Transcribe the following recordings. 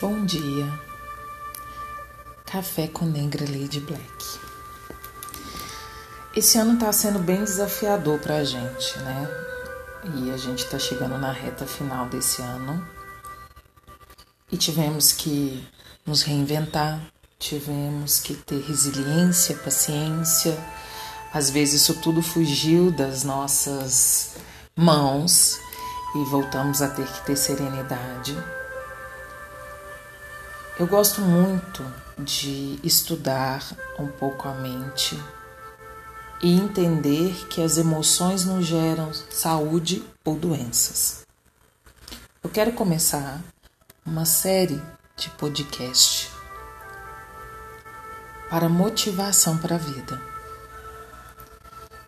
Bom dia. Café com Negra Lady Black. Esse ano tá sendo bem desafiador pra gente, né? E a gente tá chegando na reta final desse ano. E tivemos que nos reinventar, tivemos que ter resiliência, paciência. Às vezes isso tudo fugiu das nossas mãos e voltamos a ter que ter serenidade eu gosto muito de estudar um pouco a mente e entender que as emoções nos geram saúde ou doenças. Eu quero começar uma série de podcast para motivação para a vida.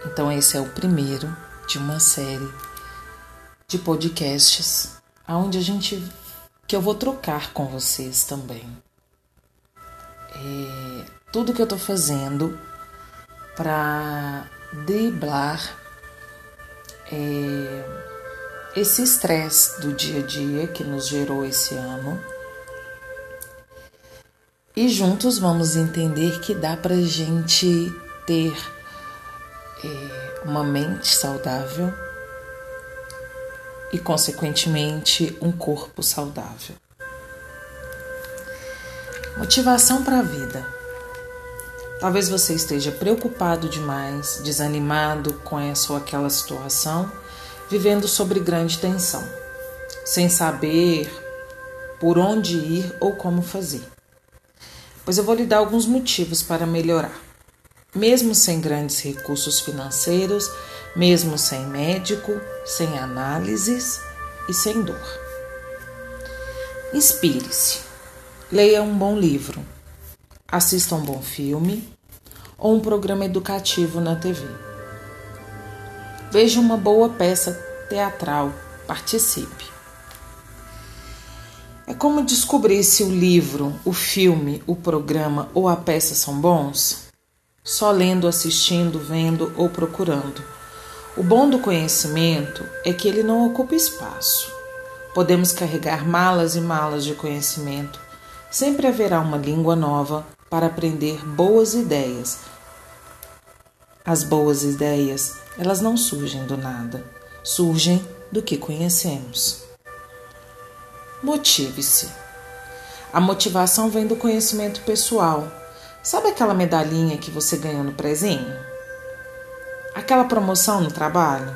Então, esse é o primeiro de uma série de podcasts onde a gente que eu vou trocar com vocês também. É, tudo que eu tô fazendo para driblar é, esse estresse do dia a dia que nos gerou esse ano. E juntos vamos entender que dá pra gente ter é, uma mente saudável e, consequentemente, um corpo saudável. Motivação para a vida. Talvez você esteja preocupado demais, desanimado com essa ou aquela situação, vivendo sobre grande tensão, sem saber por onde ir ou como fazer. Pois eu vou lhe dar alguns motivos para melhorar. Mesmo sem grandes recursos financeiros, mesmo sem médico, sem análises e sem dor. Inspire-se. Leia um bom livro. Assista um bom filme ou um programa educativo na TV. Veja uma boa peça teatral. Participe. É como descobrir se o livro, o filme, o programa ou a peça são bons? Só lendo, assistindo, vendo ou procurando. O bom do conhecimento é que ele não ocupa espaço. Podemos carregar malas e malas de conhecimento. Sempre haverá uma língua nova para aprender boas ideias. As boas ideias, elas não surgem do nada, surgem do que conhecemos. Motive-se. A motivação vem do conhecimento pessoal. Sabe aquela medalhinha que você ganhou no prezinho? Aquela promoção no trabalho?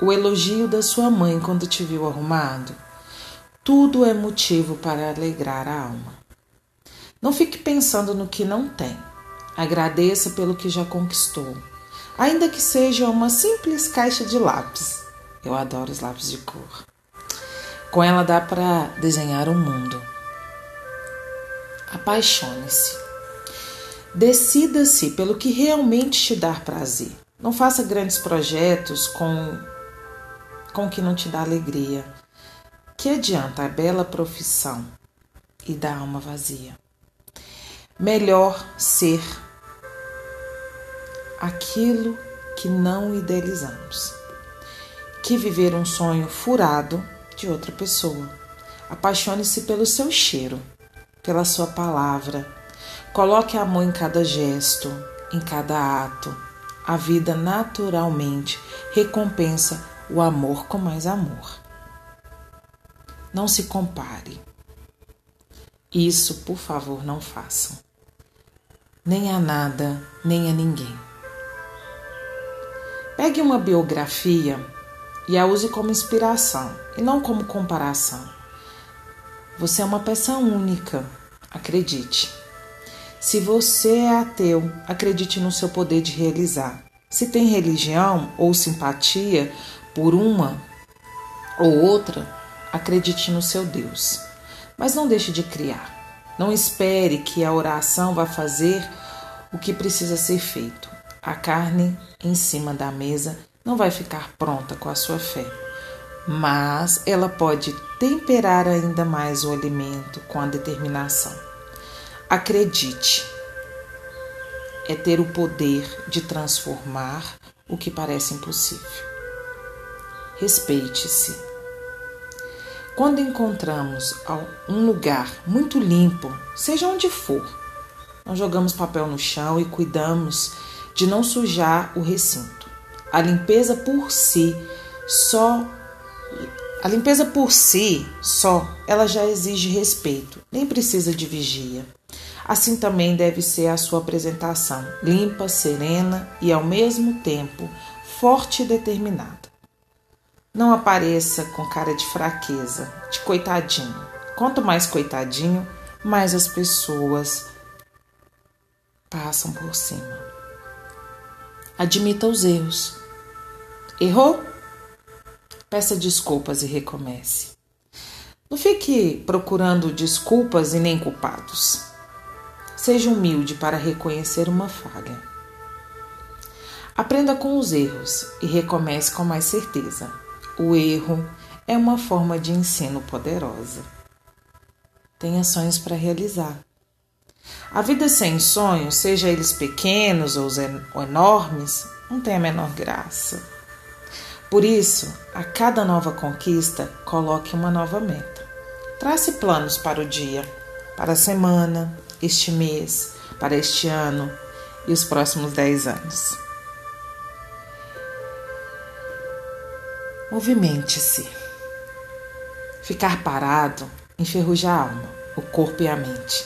O elogio da sua mãe quando te viu arrumado? Tudo é motivo para alegrar a alma. Não fique pensando no que não tem. Agradeça pelo que já conquistou, ainda que seja uma simples caixa de lápis. Eu adoro os lápis de cor. Com ela dá para desenhar o um mundo. Apaixone-se. Decida-se pelo que realmente te dá prazer. Não faça grandes projetos com com que não te dá alegria. Que adianta a bela profissão e da alma vazia? Melhor ser aquilo que não idealizamos que viver um sonho furado de outra pessoa. Apaixone-se pelo seu cheiro, pela sua palavra. Coloque amor em cada gesto, em cada ato a vida naturalmente recompensa o amor com mais amor. Não se compare. Isso, por favor, não façam. Nem a nada, nem a ninguém. Pegue uma biografia e a use como inspiração e não como comparação. Você é uma peça única, acredite. Se você é ateu, acredite no seu poder de realizar. Se tem religião ou simpatia por uma ou outra, acredite no seu Deus. Mas não deixe de criar. Não espere que a oração vá fazer o que precisa ser feito. A carne em cima da mesa não vai ficar pronta com a sua fé, mas ela pode temperar ainda mais o alimento com a determinação. Acredite, é ter o poder de transformar o que parece impossível. Respeite-se. Quando encontramos um lugar muito limpo, seja onde for, nós jogamos papel no chão e cuidamos de não sujar o recinto. A limpeza por si só a limpeza por si só, ela já exige respeito, nem precisa de vigia. Assim também deve ser a sua apresentação, limpa, serena e ao mesmo tempo forte e determinada. Não apareça com cara de fraqueza, de coitadinho. Quanto mais coitadinho, mais as pessoas passam por cima. Admita os erros. Errou? Peça desculpas e recomece. Não fique procurando desculpas e nem culpados. Seja humilde para reconhecer uma falha. Aprenda com os erros e recomece com mais certeza. O erro é uma forma de ensino poderosa. Tenha sonhos para realizar. A vida sem sonhos, seja eles pequenos ou enormes, não tem a menor graça. Por isso, a cada nova conquista, coloque uma nova meta. Trace planos para o dia, para a semana, este mês, para este ano e os próximos 10 anos. Movimente-se. Ficar parado enferruja a alma, o corpo e a mente.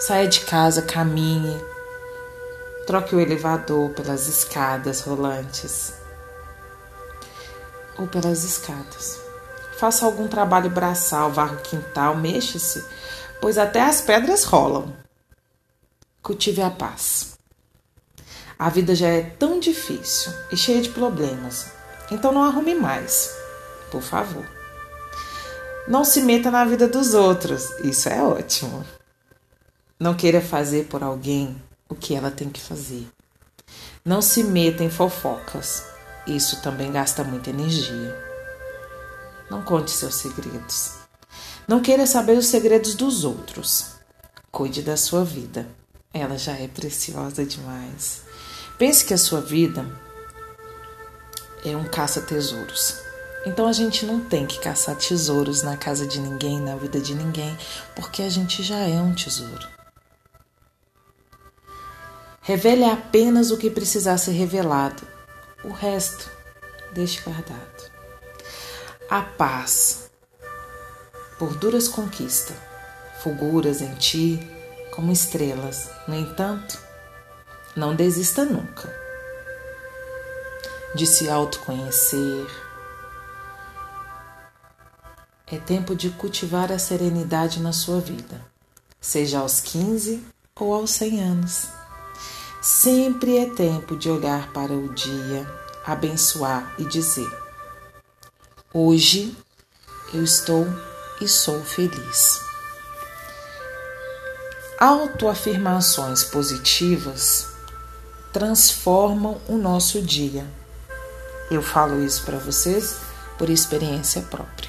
Saia de casa, caminhe, troque o elevador pelas escadas rolantes ou pelas escadas. Faça algum trabalho braçal, varra o quintal, mexa-se, pois até as pedras rolam. Cultive a paz. A vida já é tão difícil e cheia de problemas, então não arrume mais, por favor. Não se meta na vida dos outros, isso é ótimo. Não queira fazer por alguém o que ela tem que fazer. Não se meta em fofocas, isso também gasta muita energia. Não conte seus segredos. Não queira saber os segredos dos outros. Cuide da sua vida. Ela já é preciosa demais. Pense que a sua vida é um caça-tesouros. Então a gente não tem que caçar tesouros na casa de ninguém, na vida de ninguém, porque a gente já é um tesouro. Revele apenas o que precisar ser revelado o resto, deixe guardado. A paz, por duras conquistas, fulguras em ti como estrelas. No entanto, não desista nunca de se autoconhecer. É tempo de cultivar a serenidade na sua vida, seja aos 15 ou aos 100 anos. Sempre é tempo de olhar para o dia, abençoar e dizer: Hoje eu estou e sou feliz. Autoafirmações positivas transformam o nosso dia. Eu falo isso para vocês por experiência própria.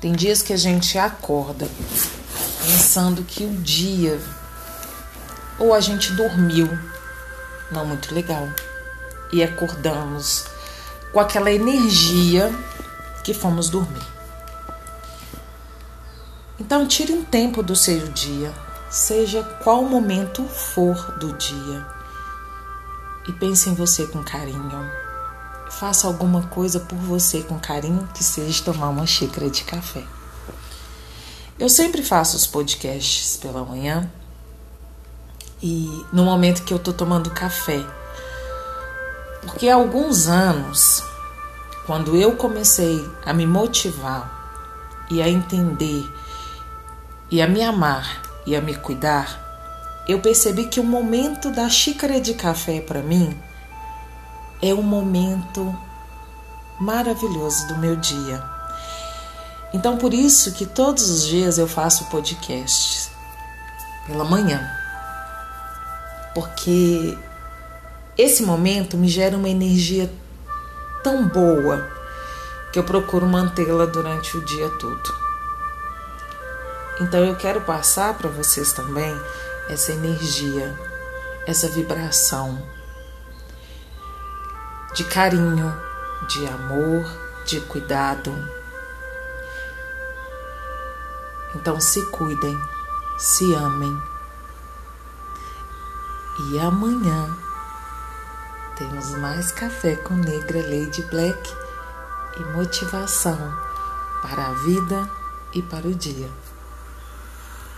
Tem dias que a gente acorda pensando que o dia ou a gente dormiu não muito legal e acordamos com aquela energia que fomos dormir. Então, tire um tempo do seu dia, seja qual momento for do dia, e pense em você com carinho. Faça alguma coisa por você com carinho, que seja tomar uma xícara de café. Eu sempre faço os podcasts pela manhã e no momento que eu tô tomando café. Porque há alguns anos, quando eu comecei a me motivar e a entender e a me amar e a me cuidar, eu percebi que o momento da xícara de café para mim é um momento maravilhoso do meu dia. Então por isso que todos os dias eu faço podcasts pela manhã porque esse momento me gera uma energia tão boa que eu procuro mantê-la durante o dia todo. Então eu quero passar para vocês também essa energia, essa vibração de carinho, de amor, de cuidado, Então se cuidem, se amem. E amanhã temos mais café com Negra Lady Black e motivação para a vida e para o dia.